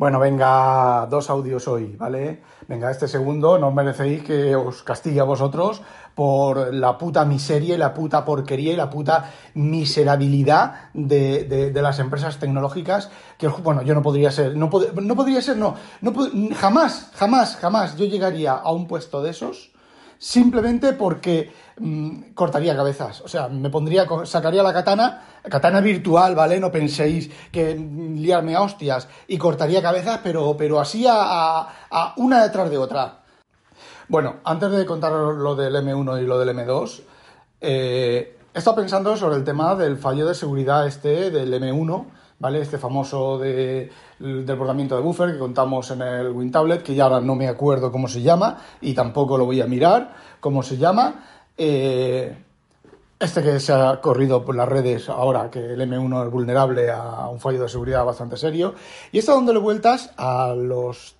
Bueno, venga, dos audios hoy, ¿vale? Venga, este segundo, no merecéis que os castigue a vosotros por la puta miseria y la puta porquería y la puta miserabilidad de, de, las empresas tecnológicas que, bueno, yo no podría ser, no, no podría ser, no, no, jamás, jamás, jamás yo llegaría a un puesto de esos simplemente porque mm, cortaría cabezas. O sea, me pondría, sacaría la katana, katana virtual, ¿vale? No penséis que liarme a hostias y cortaría cabezas, pero, pero así a, a, una detrás de otra. Bueno, antes de contar lo del M1 y lo del M2, eh, he estado pensando sobre el tema del fallo de seguridad este del M1 ¿vale? Este famoso de, desbordamiento de buffer que contamos en el WinTablet, que ya ahora no me acuerdo cómo se llama y tampoco lo voy a mirar cómo se llama. Eh, este que se ha corrido por las redes ahora, que el M1 es vulnerable a un fallo de seguridad bastante serio. Y está dándole vueltas a los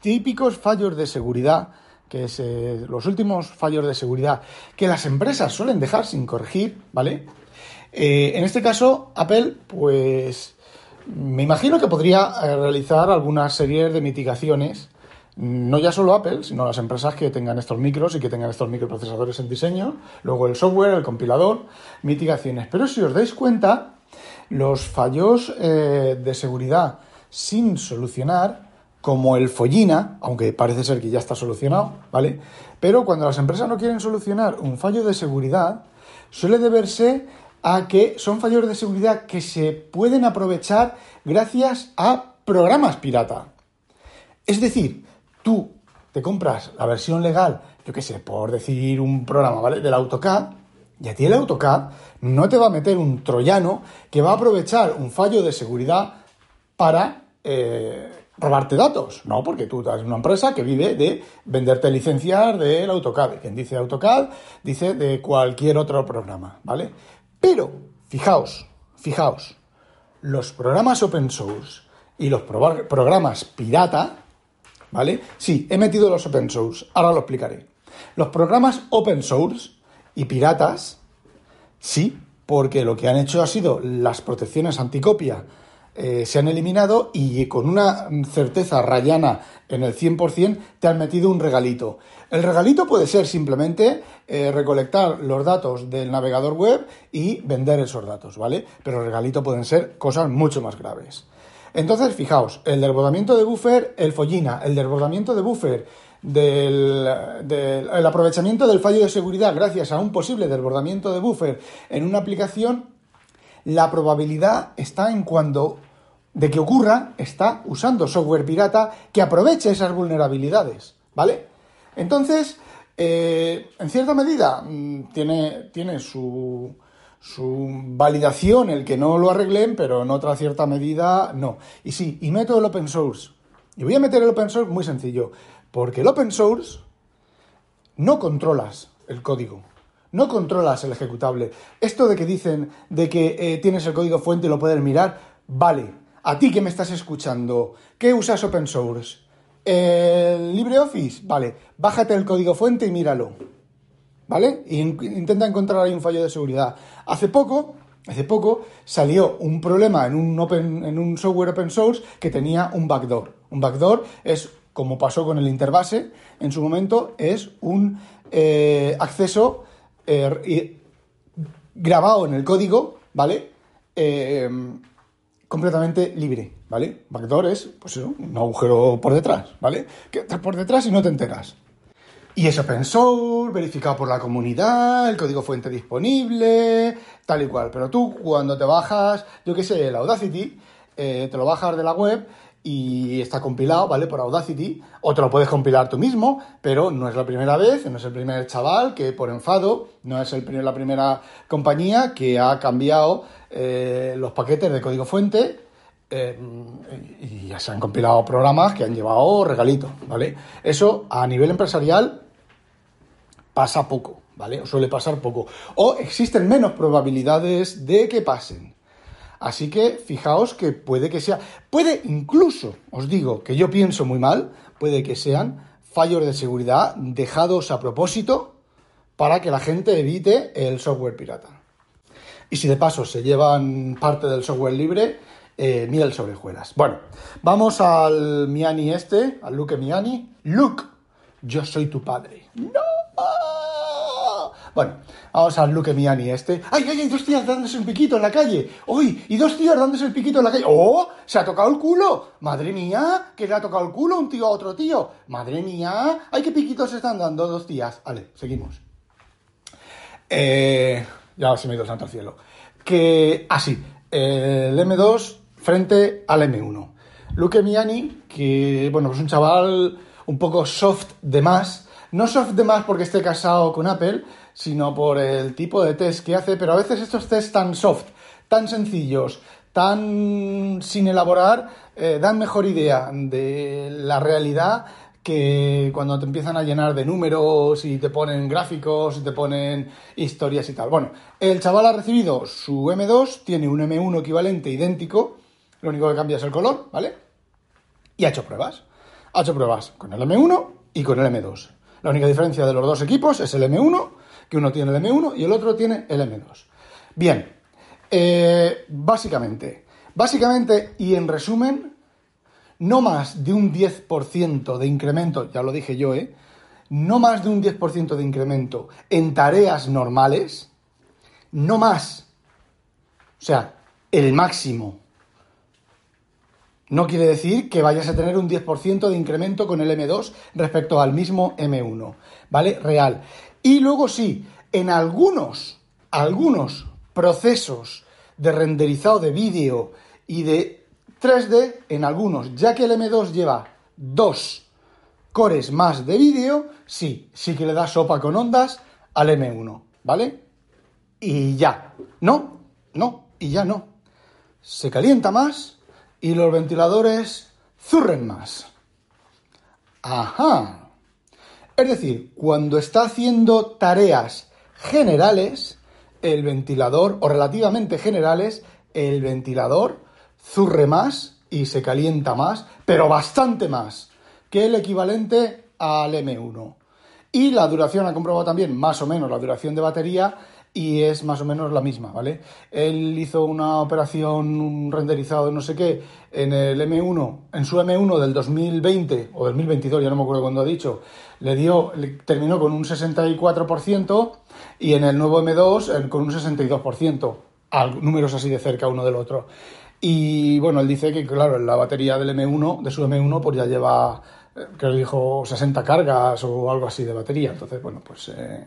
típicos fallos de seguridad, que es eh, los últimos fallos de seguridad que las empresas suelen dejar sin corregir, ¿vale? Eh, en este caso, Apple, pues me imagino que podría eh, realizar algunas series de mitigaciones, no ya solo Apple, sino las empresas que tengan estos micros y que tengan estos microprocesadores en diseño, luego el software, el compilador, mitigaciones. Pero si os dais cuenta, los fallos eh, de seguridad sin solucionar, como el Follina, aunque parece ser que ya está solucionado, ¿vale? Pero cuando las empresas no quieren solucionar un fallo de seguridad, suele deberse a que son fallos de seguridad que se pueden aprovechar gracias a programas pirata. Es decir, tú te compras la versión legal, yo qué sé, por decir un programa, ¿vale? Del AutoCAD, y a ti el AutoCAD no te va a meter un troyano que va a aprovechar un fallo de seguridad para eh, robarte datos. No, porque tú eres una empresa que vive de venderte licencias del AutoCAD. Quien dice AutoCAD dice de cualquier otro programa, ¿vale? Pero, fijaos, fijaos, los programas open source y los programas pirata, ¿vale? Sí, he metido los open source, ahora lo explicaré. Los programas open source y piratas, sí, porque lo que han hecho ha sido las protecciones anticopia eh, se han eliminado y con una certeza rayana en el 100% te han metido un regalito. El regalito puede ser simplemente eh, recolectar los datos del navegador web y vender esos datos, ¿vale? Pero el regalito pueden ser cosas mucho más graves. Entonces, fijaos, el desbordamiento de buffer, el follina, el desbordamiento de buffer, del, el aprovechamiento del fallo de seguridad gracias a un posible desbordamiento de buffer en una aplicación, la probabilidad está en cuando de que ocurra está usando software pirata que aproveche esas vulnerabilidades, ¿vale? Entonces, eh, en cierta medida, mm, tiene, tiene su, su validación el que no lo arreglen, pero en otra cierta medida no. Y sí, y meto el open source. Y voy a meter el open source muy sencillo, porque el open source no controlas el código, no controlas el ejecutable. Esto de que dicen de que eh, tienes el código fuente y lo puedes mirar, vale, a ti que me estás escuchando, ¿qué usas open source? ¿El LibreOffice? Vale, bájate el código fuente y míralo. ¿Vale? Intenta encontrar ahí un fallo de seguridad. Hace poco, hace poco salió un problema en un, open, en un software open source que tenía un backdoor. Un backdoor es, como pasó con el interbase, en su momento es un eh, acceso eh, grabado en el código, ¿vale? Eh, completamente libre, ¿vale? Backdoor es, pues un agujero por detrás, ¿vale? Que estás por detrás y no te enteras. Y es open source, verificado por la comunidad, el código fuente disponible, tal y cual. Pero tú, cuando te bajas, yo qué sé, el Audacity, eh, te lo bajas de la web y está compilado, ¿vale? Por Audacity, o te lo puedes compilar tú mismo, pero no es la primera vez, no es el primer chaval que por enfado, no es el, la primera compañía que ha cambiado eh, los paquetes de código fuente eh, y ya se han compilado programas que han llevado regalitos, ¿vale? Eso a nivel empresarial pasa poco, ¿vale? O suele pasar poco. O existen menos probabilidades de que pasen. Así que fijaos que puede que sea, puede incluso, os digo que yo pienso muy mal, puede que sean fallos de seguridad dejados a propósito para que la gente evite el software pirata. Y si de paso se llevan parte del software libre eh, miel sobre hojuelas. Bueno, vamos al Miani este, al Luke Miani. Luke, yo soy tu padre. ¡No! Bueno, vamos al Luke Miani este. ¡Ay, ay, ay! Dos tías dándose un piquito en la calle. ¡Uy! Y dos tíos dándose el piquito en la calle. ¡Oh! ¡Se ha tocado el culo! ¡Madre mía! ¿Que le ha tocado el culo un tío a otro tío? ¡Madre mía! ¡Ay, qué piquitos se están dando dos tías! Vale, seguimos. Eh, ya se me ha ido el santo al cielo. Que, así, el M2 frente al M1. Luke Miani, que, bueno, es un chaval un poco soft de más. No soft de más porque esté casado con Apple, sino por el tipo de test que hace, pero a veces estos tests tan soft, tan sencillos, tan sin elaborar, eh, dan mejor idea de la realidad que cuando te empiezan a llenar de números y te ponen gráficos y te ponen historias y tal. Bueno, el chaval ha recibido su M2, tiene un M1 equivalente idéntico, lo único que cambia es el color, ¿vale? Y ha hecho pruebas. Ha hecho pruebas con el M1 y con el M2. La única diferencia de los dos equipos es el M1, que uno tiene el M1 y el otro tiene el M2. Bien, eh, básicamente, básicamente y en resumen, no más de un 10% de incremento, ya lo dije yo, ¿eh? No más de un 10% de incremento en tareas normales, no más. O sea, el máximo. No quiere decir que vayas a tener un 10% de incremento con el M2 respecto al mismo M1, ¿vale? Real. Y luego sí, en algunos, algunos procesos de renderizado de vídeo y de 3D en algunos, ya que el M2 lleva dos cores más de vídeo, sí, sí que le da sopa con ondas al M1, ¿vale? Y ya, no, no, y ya no. Se calienta más y los ventiladores zurren más. Ajá. Es decir, cuando está haciendo tareas generales, el ventilador, o relativamente generales, el ventilador zurre más y se calienta más, pero bastante más que el equivalente al M1. Y la duración, ha comprobado también más o menos la duración de batería y es más o menos la misma, ¿vale? Él hizo una operación, un renderizado de no sé qué, en el M1, en su M1 del 2020 o 2022, ya no me acuerdo cuándo ha dicho, le dio, terminó con un 64% y en el nuevo M2 con un 62%, números así de cerca uno del otro. Y bueno, él dice que, claro, la batería del M1, de su M1, pues ya lleva, eh, creo que dijo 60 cargas o algo así de batería. Entonces, bueno, pues eh,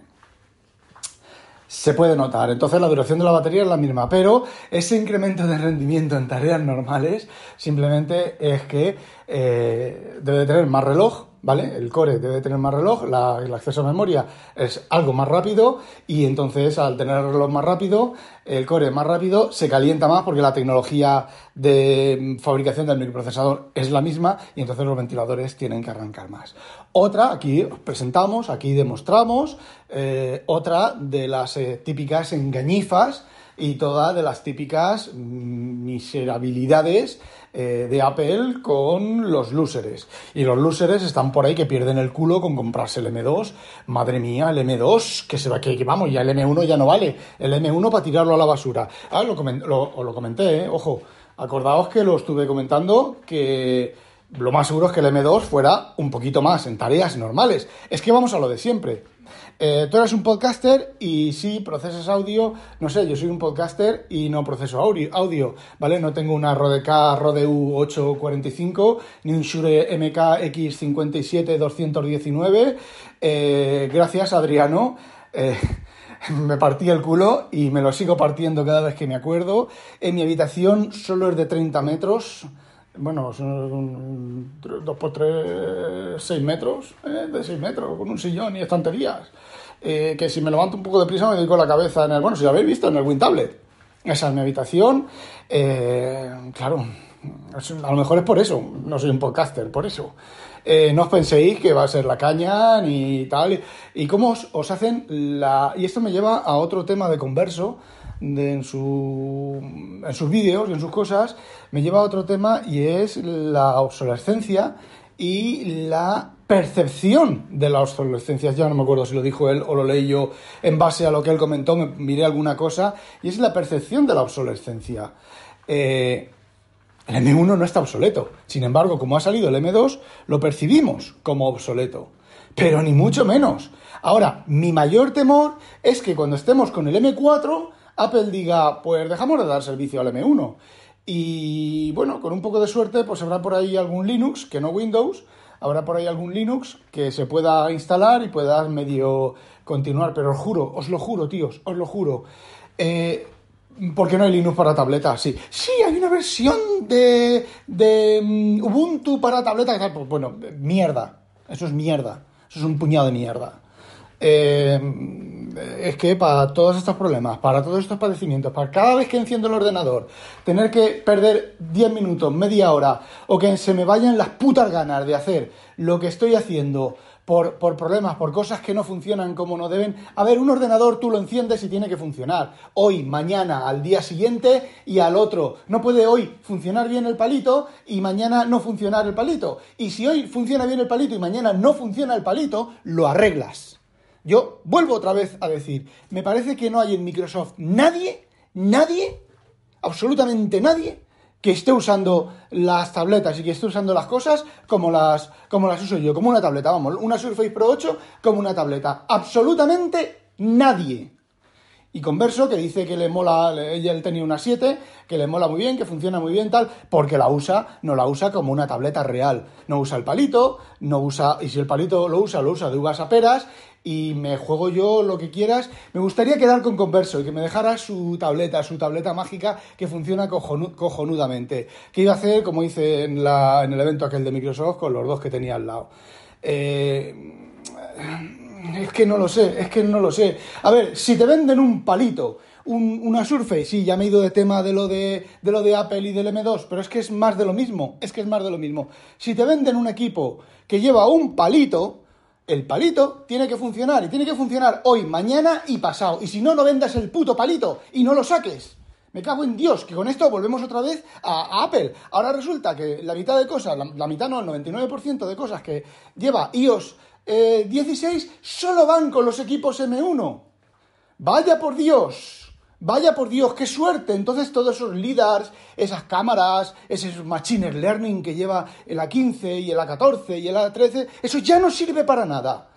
se puede notar. Entonces, la duración de la batería es la misma, pero ese incremento de rendimiento en tareas normales simplemente es que eh, debe de tener más reloj ¿vale? El core debe tener más reloj, el acceso a memoria es algo más rápido y entonces al tener el reloj más rápido, el core más rápido, se calienta más porque la tecnología de fabricación del microprocesador es la misma y entonces los ventiladores tienen que arrancar más. Otra, aquí presentamos, aquí demostramos, eh, otra de las eh, típicas engañifas y todas de las típicas miserabilidades eh, de Apple con los losers. Y los losers están por ahí que pierden el culo con comprarse el M2. Madre mía, el M2, que se va, que, vamos, ya el M1 ya no vale. El M1 para tirarlo a la basura. Ah, lo, lo, lo comenté, ¿eh? ojo. Acordaos que lo estuve comentando que lo más seguro es que el M2 fuera un poquito más en tareas normales. Es que vamos a lo de siempre. Eh, tú eres un podcaster y sí procesas audio, no sé, yo soy un podcaster y no proceso audio, ¿vale? No tengo una Rode Rode U845 ni un Shure MK X57 eh, gracias, Adriano. Eh, me partí el culo y me lo sigo partiendo cada vez que me acuerdo. En mi habitación solo es de 30 metros bueno, son dos por tres, seis metros, eh, de seis metros, con un sillón y estanterías. Eh, que si me levanto un poco de prisa me con la cabeza en el, bueno, si lo habéis visto, en el WinTablet. Esa es mi habitación. Eh, claro, a lo mejor es por eso, no soy un podcaster, por eso. no os penséis que va a ser la caña ni tal. Y cómo os, os hacen la... Y esto me lleva a otro tema de converso en, su, en sus vídeos y en sus cosas, me lleva a otro tema y es la obsolescencia y la percepción de la obsolescencia. Ya no me acuerdo si lo dijo él o lo leí yo en base a lo que él comentó, me miré alguna cosa, y es la percepción de la obsolescencia. Eh, El M1 no está obsoleto. Sin embargo, como ha salido el M2, lo percibimos como obsoleto. Pero ni mucho menos. Ahora, mi mayor temor es que cuando estemos con el M4, Apple diga, pues dejamos de dar servicio al M1. Y bueno, con un poco de suerte, pues habrá por ahí algún Linux, que no Windows, habrá por ahí algún Linux que se pueda instalar y pueda medio continuar. Pero os juro, os lo juro, tíos, os lo juro. Eh, porque no hay Linux para tableta? Sí, sí, hay una versión de, de mm, Ubuntu para tableta. Pues bueno, mierda. Eso es mierda. Eso es un puñado de mierda. Eh, es que para todos estos problemas, para todos estos padecimientos, para cada vez que enciendo el ordenador, tener que perder 10 minutos, media hora, o que se me vayan las putas ganas de hacer lo que estoy haciendo por, por, problemas, por cosas que no funcionan como no deben. A ver, un ordenador tú lo enciendes y tiene que funcionar. Hoy, mañana, al día siguiente y al otro. No puede hoy funcionar bien el palito y mañana no funcionar el palito. Y si hoy funciona bien el palito y mañana no funciona el palito, lo arreglas. Yo vuelvo otra vez a decir, me parece que no hay en Microsoft nadie, nadie, absolutamente nadie, que esté usando las tabletas y que esté usando las cosas como las, como las uso yo, como una tableta, vamos, una Surface Pro 8 como una tableta. Absolutamente nadie. Y Converso, que dice que le mola, ella él tenía una 7, que le mola muy bien, que funciona muy bien, tal, porque la usa, no la usa como una tableta real. No usa el palito, no usa, y si el palito lo usa, lo usa de uvas a peras, y me juego yo lo que quieras. Me gustaría quedar con Converso y que me dejara su tableta, su tableta mágica que funciona cojonudamente. Que iba a hacer, como hice en, la, en el evento aquel de Microsoft, con los dos que tenía al lado. Eh, es que no lo sé, es que no lo sé. A ver, si te venden un palito, una Surface, sí, ya me he ido de tema de lo de, de lo de Apple y del M2, pero es que es más de lo mismo, es que es más de lo mismo. Si te venden un equipo que lleva un palito, el palito tiene que funcionar y tiene que funcionar hoy, mañana y pasado. Y si no, no vendas el puto palito y no lo saques. Me cago en Dios, que con esto volvemos otra vez a, Apple. Ahora resulta que la mitad de cosas, la, mitad no, el 99% de cosas que lleva iOS 16 eh, solo van con los equipos M1. Vaya por Dios. Vaya por Dios, qué suerte. Entonces todos esos LIDARs, esas cámaras, ese machine learning que lleva el A15 y el A14 y el A13, eso ya no sirve para nada.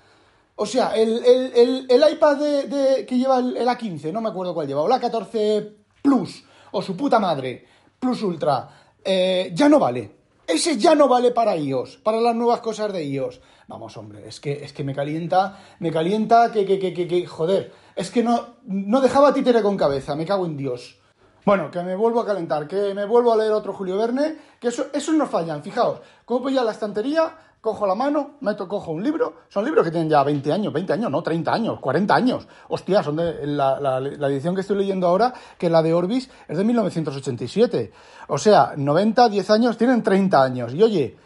O sea, el, iPad de, que lleva el, A15, no me acuerdo cuál lleva, o el A14 Plus, o su puta madre, Plus Ultra, eh, ya no vale. Ese ya no vale para iOS, para las nuevas cosas de iOS. Vamos, hombre, es que, es que me calienta, me calienta que, que, que, que, joder, es que no, no dejaba títere con cabeza, me cago en Dios. Bueno, que me vuelvo a calentar, que me vuelvo a leer otro Julio Verne, que eso, esos no fallan, fijaos, como voy a la estantería, cojo la mano, meto, cojo un libro, son libros que tienen ya 20 años, 20 años, no, 30 años, 40 años, hostia, son de la, la, edición que estoy leyendo ahora, que la de Orbis, es de 1987, o sea, 90, 10 años, tienen 30 años, y oye,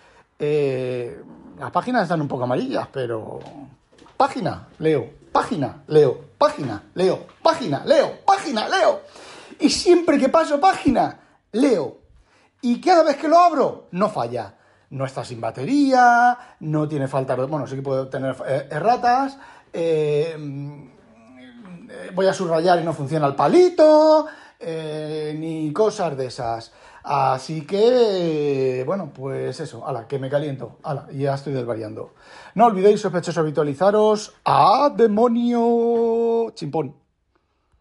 eh, las páginas están un poco amarillas, pero página, leo, página, leo, página, leo, página, leo, página, leo. Y siempre que paso página, leo. Y cada vez que lo abro, no falla. No está sin batería, no tiene falta. Bueno, sí que puede tener eh, erratas. Eh, voy a subrayar y no funciona el palito, eh, ni cosas de esas. Así que, bueno, pues eso, ala, que me caliento, ala, ya estoy desvariando. No olvidéis, sospechosos, habitualizaros a demonio chimpón.